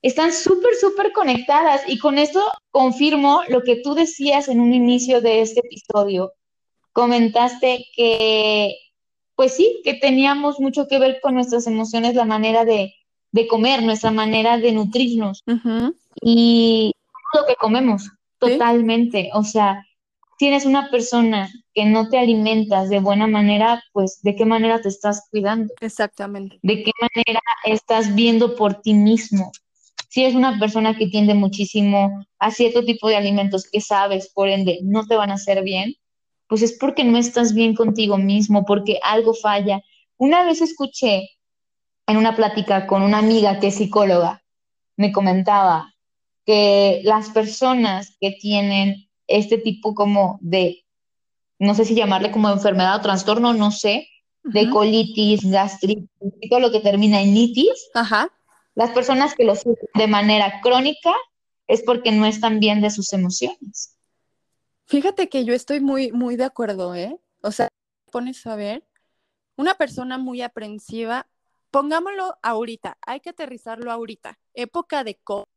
están súper, súper conectadas. Y con esto confirmo lo que tú decías en un inicio de este episodio. Comentaste que, pues sí, que teníamos mucho que ver con nuestras emociones, la manera de, de comer, nuestra manera de nutrirnos ujú, y lo que comemos, totalmente. O sea, si eres una persona que no te alimentas de buena manera, pues ¿de qué manera te estás cuidando? exactamente. ¿De qué manera estás viendo por ti mismo? Si eres una persona que tiende muchísimo a cierto tipo de alimentos que sabes, por ende, no te van a hacer bien, pues es porque no estás bien contigo mismo, porque algo falla. Una vez escuché en una plática con una amiga que es psicóloga, me comentaba que las personas que tienen este tipo como de, no sé si llamarle como enfermedad o trastorno, no sé, de Ujú. colitis, gastritis, todo lo que termina en itis, Ajá, las personas que lo sufren de manera crónica es porque no están bien de sus emociones. Fíjate que yo estoy muy, muy de acuerdo, ¿eh? O sea, pones a ver, una persona muy aprensiva, pongámoslo ahorita, hay que aterrizarlo ahorita, época de COVID.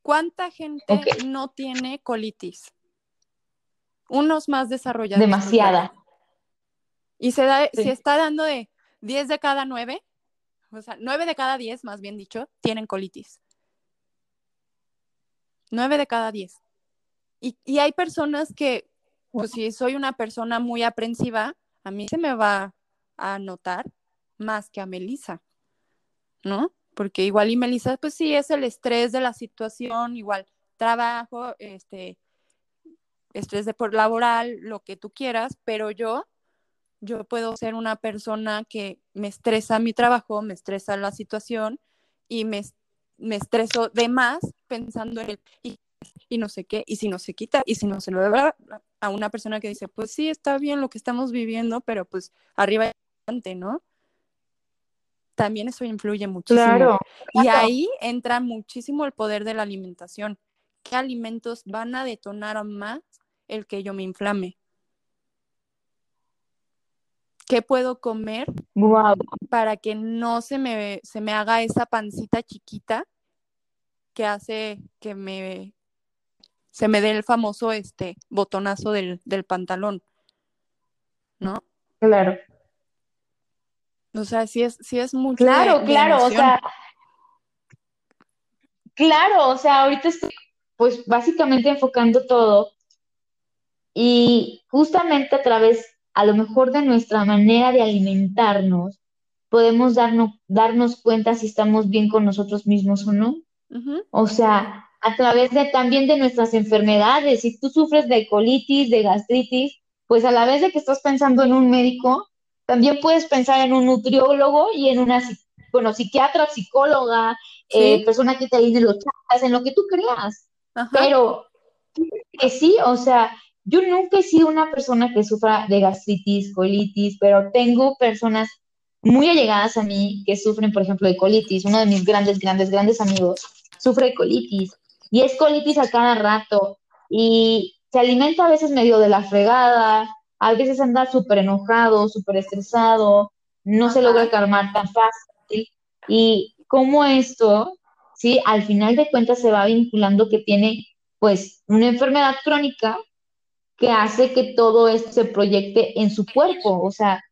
¿Cuánta gente no tiene colitis? Unos más desarrollados. Demasiada. Y se da, Sí. se está dando de 10 de cada 9, o sea, 9 de cada 10, más bien dicho, tienen colitis. 9 de cada 10. Y, y hay personas que, pues si soy una persona muy aprensiva, a mí se me va a notar más que a Melissa, ¿no? Porque igual y Melissa, pues sí, es el estrés de la situación, igual trabajo, este, estrés de por laboral, lo que tú quieras, pero yo, yo puedo ser una persona que me estresa mi trabajo, me estresa la situación y me, me estreso de más pensando en el y, y no sé qué, y si no se quita, y si no se lo da a una persona que dice, pues sí, está bien lo que estamos viviendo, pero pues arriba y adelante, ¿no? También eso influye muchísimo. Claro, Y ahí entra muchísimo el poder de la alimentación, qué alimentos van a detonar más el que yo me inflame. ¿Qué puedo comer para que no se me, se me haga esa pancita chiquita que hace que me se me dé el famoso este botonazo del, del pantalón? ¿No? Claro. O sea, sí es, sí es mucho. Claro, claro, o sea, claro, o sea, ahorita estoy pues básicamente enfocando todo y justamente a través, a lo mejor de nuestra manera de alimentarnos, podemos darnos, darnos cuenta si estamos bien con nosotros mismos o no. O sea, a través de también de nuestras enfermedades. Si tú sufres de colitis, de gastritis, pues a la vez de que estás pensando en un médico, también puedes pensar en un nutriólogo y en una, bueno, psiquiatra, psicóloga, eh, persona que te ayude los chats, en lo que tú creas. Pero que sí, o sea, yo nunca he sido una persona que sufra de gastritis, colitis, pero tengo personas muy allegadas a mí que sufren, por ejemplo, de colitis. Uno de mis grandes, grandes, grandes amigos sufre de colitis y es colitis a cada rato y se alimenta a veces medio de la fregada, a veces anda súper enojado, súper estresado, no se logra calmar tan fácil. Y cómo esto, sí, al final de cuentas se va vinculando que tiene pues una enfermedad crónica que hace que todo esto se proyecte en su cuerpo, o sea,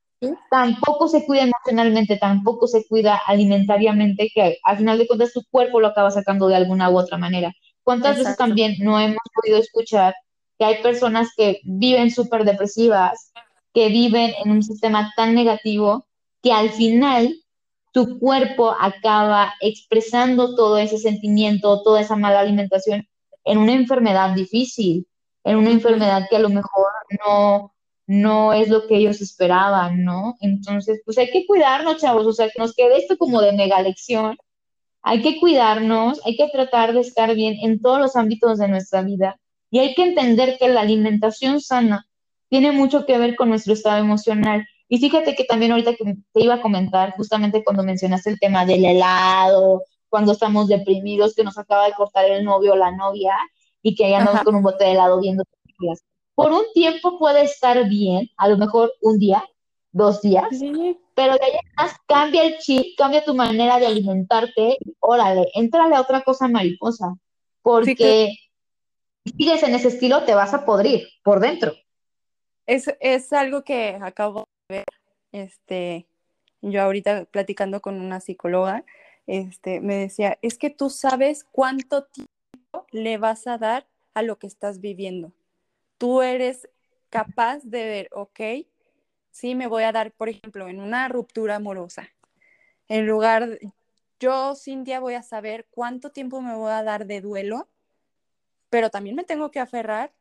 tampoco se cuida emocionalmente, tampoco se cuida alimentariamente, que al final de cuentas tu cuerpo lo acaba sacando de alguna u otra manera. ¿Cuántas veces también no hemos podido escuchar que hay personas que viven súper depresivas, que viven en un sistema tan negativo, que al final tu cuerpo acaba expresando todo ese sentimiento, toda esa mala alimentación en una enfermedad difícil? en una enfermedad que a lo mejor no, no es lo que ellos esperaban, ¿no? Entonces, pues hay que cuidarnos, chavos, o sea, que nos quede esto como de mega lección. Hay que cuidarnos, hay que tratar de estar bien en todos los ámbitos de nuestra vida y hay que entender que la alimentación sana tiene mucho que ver con nuestro estado emocional. Y fíjate que también ahorita que te iba a comentar, justamente cuando mencionaste el tema del helado, cuando estamos deprimidos, que nos acaba de cortar el novio o la novia, y que ya andamos con un bote de helado viendo películas. Por un tiempo puede estar bien, a lo mejor un día, dos días, pero de ahí más cambia el chip, cambia tu manera de alimentarte, órale, entrale a otra cosa mariposa, porque si sigues en ese estilo te vas a podrir por dentro. Es, es algo que acabo de ver, este, yo ahorita platicando con una psicóloga, este, me decía, es que tú sabes cuánto tiempo le vas a dar a lo que estás viviendo. Tú eres capaz de ver, ok, sí me voy a dar, por ejemplo, en una ruptura amorosa. En lugar, yo, Cintia, voy a saber cuánto tiempo me voy a dar de duelo, pero también me tengo que aferrar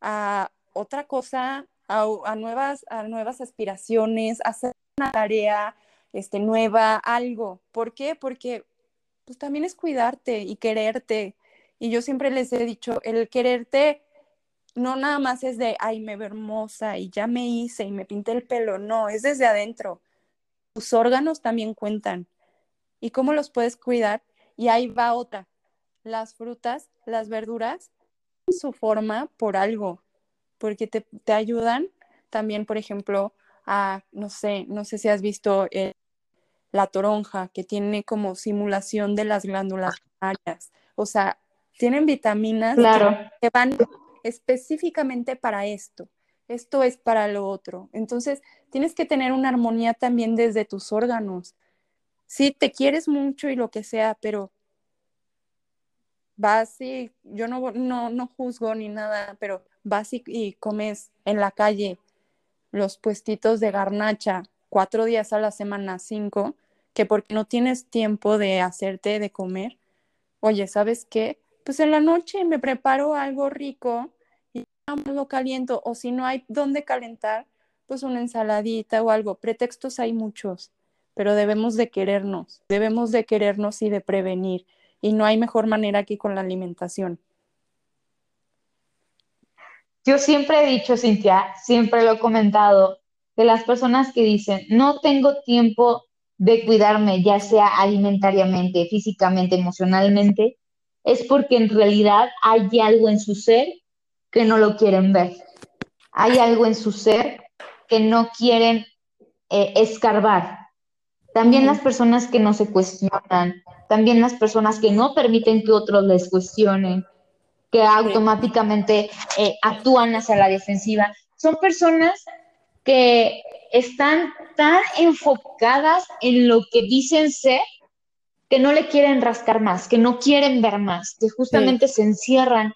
a otra cosa, a, nuevas, a nuevas aspiraciones, a hacer una tarea este, nueva, algo. ¿Por qué? Porque pues también es cuidarte y quererte y yo siempre les he dicho, el quererte no nada más es de, ay, me veo hermosa y ya me hice y me pinté el pelo, no, es desde adentro. Tus órganos también cuentan. ¿Y cómo los puedes cuidar? Y ahí va otra. Las frutas, las verduras, su forma por algo, porque te, te ayudan también, por ejemplo, a, no sé, no sé si has visto la toronja, que tiene como simulación de las glándulas mamarias. O sea, tienen vitaminas que, van específicamente para esto. Esto es para lo otro. Entonces, tienes que tener una armonía también desde tus órganos. Sí, te quieres mucho y lo que sea, pero vas y yo no, no, no juzgo ni nada, pero vas y, y comes en la calle los puestitos de garnacha cuatro días a la semana, cinco, que porque no tienes tiempo de hacerte de comer, oye, ¿sabes qué? pues en la noche me preparo algo rico y lo caliento, o si no hay dónde calentar, pues una ensaladita o algo. Pretextos hay muchos, pero debemos de querernos, debemos de querernos y de prevenir. Y no hay mejor manera que con la alimentación. Yo siempre he dicho, Cintia, siempre lo he comentado, de las personas que dicen, no tengo tiempo de cuidarme, ya sea alimentariamente, físicamente, emocionalmente, es porque en realidad hay algo en su ser que no lo quieren ver. Hay algo en su ser que no quieren eh, escarbar. También las personas que no se cuestionan, también las personas que no permiten que otros les cuestionen, que automáticamente eh, actúan hacia la defensiva, son personas que están tan enfocadas en lo que dicen ser que no le quieren rascar más, que no quieren ver más, que justamente se encierran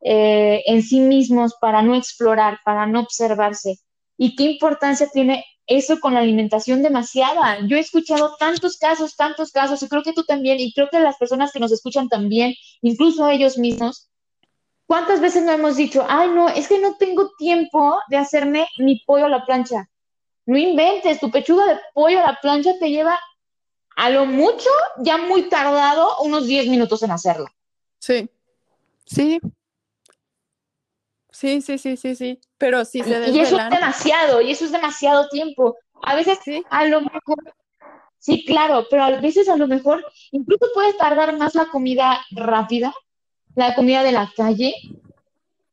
eh, en sí mismos para no explorar, para no observarse. ¿Y qué importancia tiene eso con la alimentación demasiada? Yo he escuchado tantos casos, tantos casos, y creo que tú también, y creo que las personas que nos escuchan también, incluso ellos mismos, ¿cuántas veces no hemos dicho, ay, no, es que no tengo tiempo de hacerme mi pollo a la plancha? No inventes, tu pechuga de pollo a la plancha te lleva a lo mucho, ya muy tardado, unos 10 minutos en hacerlo. Sí, sí. Sí, sí, sí, sí, sí. Pero sí se Y eso es demasiado, y eso es demasiado tiempo. A veces, a lo mejor, sí, claro, pero a veces a lo mejor incluso puede tardar más la comida rápida, la comida de la calle,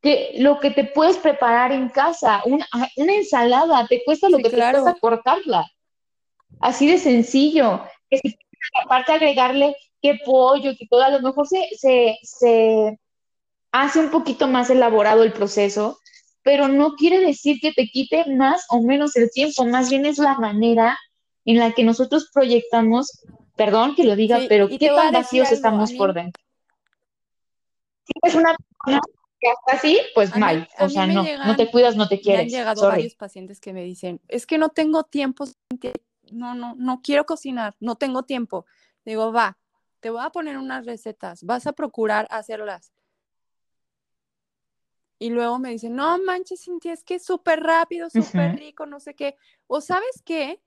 que lo que te puedes preparar en casa. Una, una ensalada, te cuesta lo que te cuesta cortarla. Así de sencillo que si aparte agregarle que pollo, que todo, a lo mejor se, se, hace un poquito más elaborado el proceso, pero no quiere decir que te quite más o menos el tiempo, más bien es la manera en la que nosotros proyectamos, perdón que lo diga, pero qué tan vacíos estamos por dentro. Si es una persona que hasta así, pues mal, o sea, no, no te cuidas, no te quieres. Me han llegado varios pacientes que me dicen, es que no tengo tiempo, no, no, no quiero cocinar, no tengo tiempo. Digo, va, te voy a poner unas recetas, vas a procurar hacerlas. Y luego me dicen, no manches, Cintia, es que es súper rápido, súper rico, no sé qué. O sabes qué,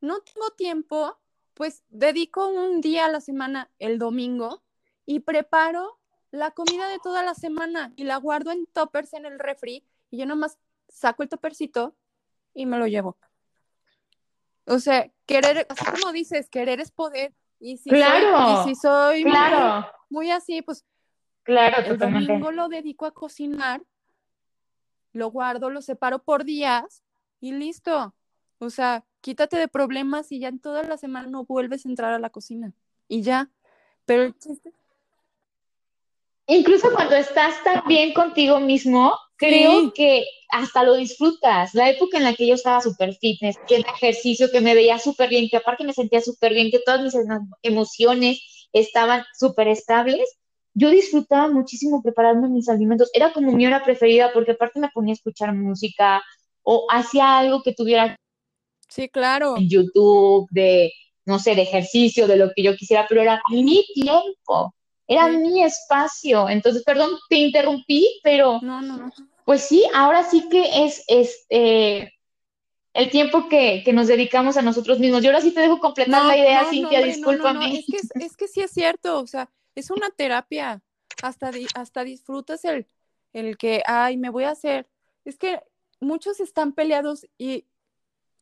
no tengo tiempo, pues dedico un día a la semana, el domingo, y preparo la comida de toda la semana y la guardo en toppers en el refri y yo nomás saco el toppercito y me lo llevo. O sea, querer, así como dices, querer es poder. Y si claro, soy, y si soy claro. muy, así, pues claro, el domingo lo dedico a cocinar, lo guardo, lo separo por días y listo. O sea, quítate de problemas y ya en toda la semana no vuelves a entrar a la cocina. Y ya. Pero el chiste Incluso cuando estás tan bien contigo mismo, creo que hasta lo disfrutas. La época en la que yo estaba súper fitness, que el ejercicio, que me veía súper bien, que aparte me sentía súper bien, que todas mis emociones estaban súper estables, yo disfrutaba muchísimo preparando mis alimentos. Era como mi hora preferida porque aparte me ponía a escuchar música o hacía algo que tuviera. Sí, claro. En YouTube, de, no sé, de ejercicio, de lo que yo quisiera, pero era mi tiempo era mi espacio. Entonces, perdón, te interrumpí, pero no, no, no. pues sí, ahora sí que es, es eh, el tiempo que, nos dedicamos a nosotros mismos. Yo ahora sí te dejo completar la idea, Cintia, discúlpame. Es, que, es que sí es cierto, o sea, es una terapia. Hasta, hasta disfrutas el, el que, ay, me voy a hacer. Es que muchos están peleados y,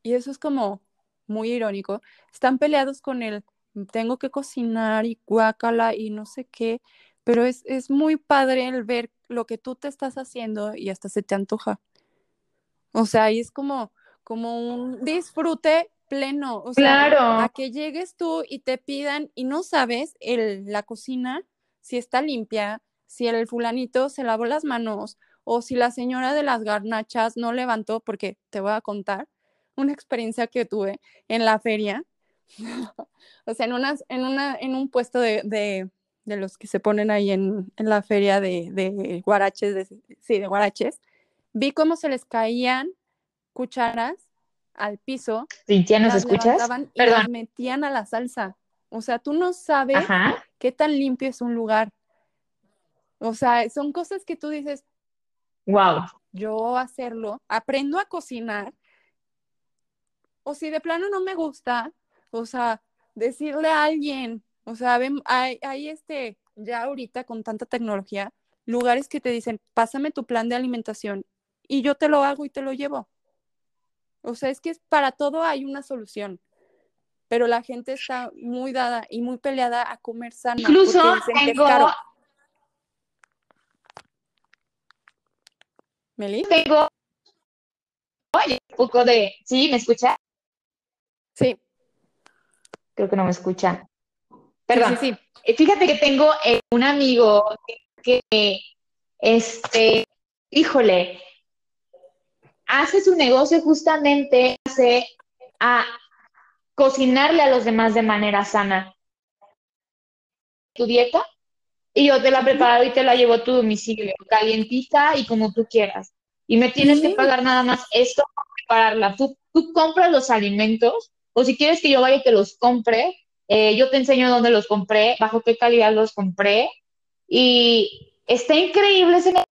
y eso es como muy irónico, están peleados con el tengo que cocinar y guácala y no sé qué, pero es, es muy padre el ver lo que tú te estás haciendo y hasta se te antoja. O sea, ahí es como, como un disfrute pleno. O sea, claro. a que llegues tú y te pidan y no sabes el, la cocina si está limpia, si el fulanito se lavó las manos o si la señora de las garnachas no levantó, porque te voy a contar una experiencia que tuve en la feria o sea, en, unas, en, una, en un puesto de, de, de los que se ponen ahí en, en la feria de, de guaraches, de, sí, de guaraches, vi cómo se les caían cucharas al piso. ¿Sí, ya nos escuchas? Y las metían a la salsa. O sea, tú no sabes qué tan limpio es un lugar. O sea, son cosas que tú dices, wow. Yo hacerlo, aprendo a cocinar. O si de plano no me gusta, o sea, decirle a alguien, o sea, hay, hay este, ya ahorita con tanta tecnología, lugares que te dicen, pásame tu plan de alimentación y yo te lo hago y te lo llevo. O sea, es que para todo hay una solución, pero la gente está muy dada y muy peleada a comer sano. Incluso tengo... ¿Meli? Tengo... Un poco de... ¿Sí? ¿Me escucha? Sí. Creo que no me escucha. Perdón. Sí, sí. Eh, fíjate que tengo eh, un amigo que, este, híjole, hace su negocio justamente, hace a cocinarle a los demás de manera sana. Tu dieta y yo te la preparo y te la llevo a tu domicilio, calientita y como tú quieras. Y me tienes que pagar nada más esto para prepararla. Tú, tú compras los alimentos o si quieres que yo vaya y te los compre, eh, yo te enseño dónde los compré, bajo qué calidad los compré. Y está increíble ese negocio,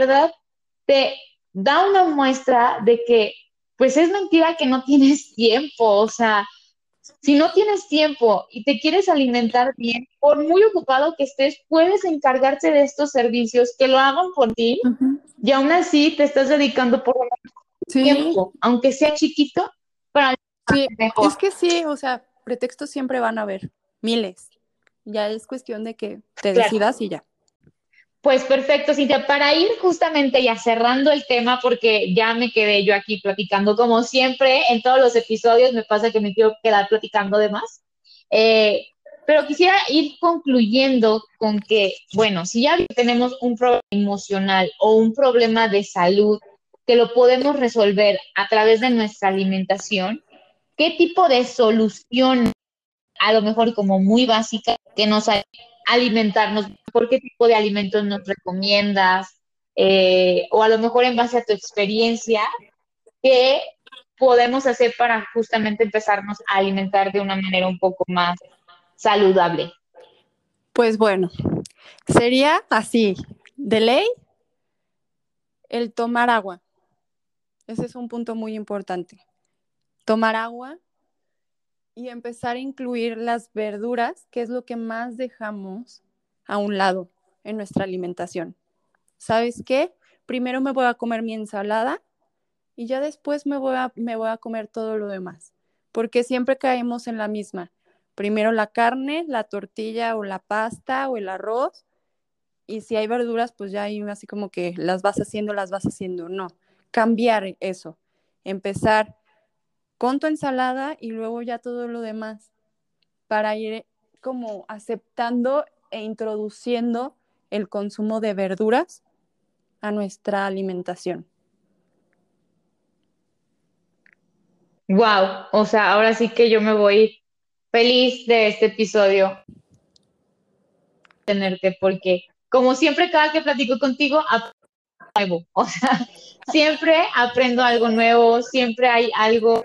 ¿verdad? Te da una muestra de que, pues es mentira que no tienes tiempo, o sea, si no tienes tiempo y te quieres alimentar bien, por muy ocupado que estés, puedes encargarte de estos servicios que lo hagan por ti y aún así te estás dedicando por Sí, tiempo, aunque sea chiquito, para sí. mejor. Es que sí, o sea, pretextos siempre van a haber, miles. Ya es cuestión de que te Claro. decidas y ya. Pues perfecto, Cintia, para ir justamente ya cerrando el tema, porque ya me quedé yo aquí platicando, como siempre, en todos los episodios me pasa que me quiero quedar platicando de más. Eh, pero quisiera ir concluyendo con que, bueno, si ya tenemos un problema emocional o un problema de salud que lo podemos resolver a través de nuestra alimentación, ¿qué tipo de solución, a lo mejor como muy básica, que nos ayude a alimentarnos mejor, qué tipo de alimentos nos recomiendas? Eh, o a lo mejor en base a tu experiencia, ¿qué podemos hacer para justamente empezarnos a alimentar de una manera un poco más saludable? Pues bueno, sería así, de ley, el tomar agua. Ese es un punto muy importante. Tomar agua y empezar a incluir las verduras, que es lo que más dejamos a un lado en nuestra alimentación. ¿Sabes qué? Primero me voy a comer mi ensalada y ya después me voy a, me voy a comer todo lo demás, porque siempre caemos en la misma. Primero la carne, la tortilla o la pasta o el arroz, y si hay verduras, pues ya hay así como que las vas haciendo, las vas haciendo. No, cambiar eso, empezar con tu ensalada y luego ya todo lo demás, para ir como aceptando e introduciendo el consumo de verduras a nuestra alimentación. Wow, o sea, ahora sí que yo me voy feliz de este episodio tenerte porque como siempre cada que platico contigo aprendo algo, o sea, siempre aprendo algo nuevo, siempre hay algo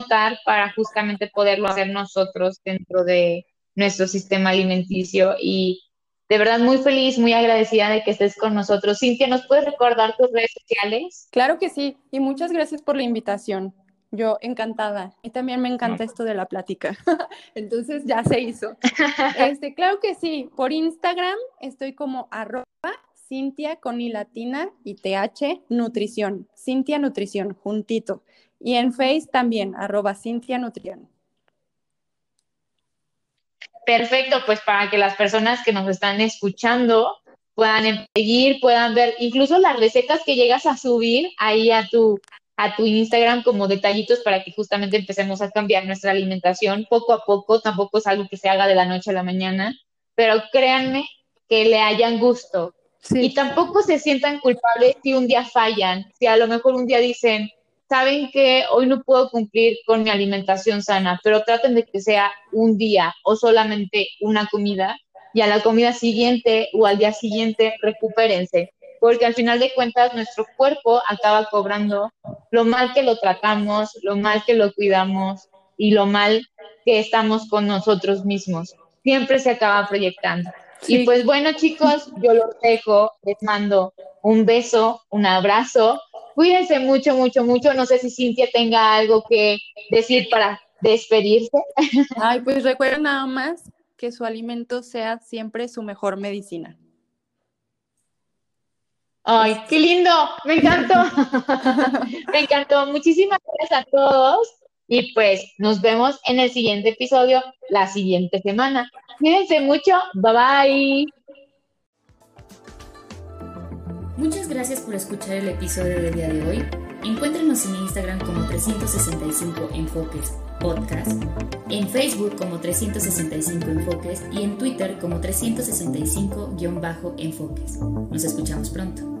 notar para justamente poderlo hacer nosotros dentro de nuestro sistema alimenticio y de verdad muy feliz, muy agradecida de que estés con nosotros. Cintia, ¿nos puedes recordar tus redes sociales? Claro que sí, y muchas gracias por la invitación. Yo encantada. Y también me encanta esto de la plática. Entonces ya se hizo. Este, claro que sí. Por Instagram estoy como arroba Cintia con I latina y TH Nutrición. Cintia Nutrición, juntito. Y en Face también, arroba Cintia Nutrición. Perfecto, pues para que las personas que nos están escuchando puedan seguir, puedan ver incluso las recetas que llegas a subir ahí a tu, a tu Instagram como detallitos para que justamente empecemos a cambiar nuestra alimentación poco a poco. Tampoco es algo que se haga de la noche a la mañana, pero créanme que le hayan gusto. Sí. Y tampoco se sientan culpables si un día fallan, si a lo mejor un día dicen, saben que hoy no puedo cumplir con mi alimentación sana, pero traten de que sea un día o solamente una comida y a la comida siguiente o al día siguiente recupérense, porque al final de cuentas nuestro cuerpo acaba cobrando lo mal que lo tratamos, lo mal que lo cuidamos y lo mal que estamos con nosotros mismos. Siempre se acaba proyectando. Sí. Y pues bueno, chicos, yo los dejo, les mando un beso, un abrazo. Cuídense mucho, mucho, mucho. No sé si Cintia tenga algo que decir para despedirse. Ay, pues recuerden nada más que su alimento sea siempre su mejor medicina. Ay, qué lindo, me encantó. me encantó. Muchísimas gracias a todos. Y pues nos vemos en el siguiente episodio la siguiente semana. Cuídense mucho. Bye bye. Muchas gracias por escuchar el episodio del día de hoy. Encuéntrenos en Instagram como 365 Enfoques Podcast, en Facebook como 365 Enfoques y en Twitter como 365-Enfoques. Nos escuchamos pronto.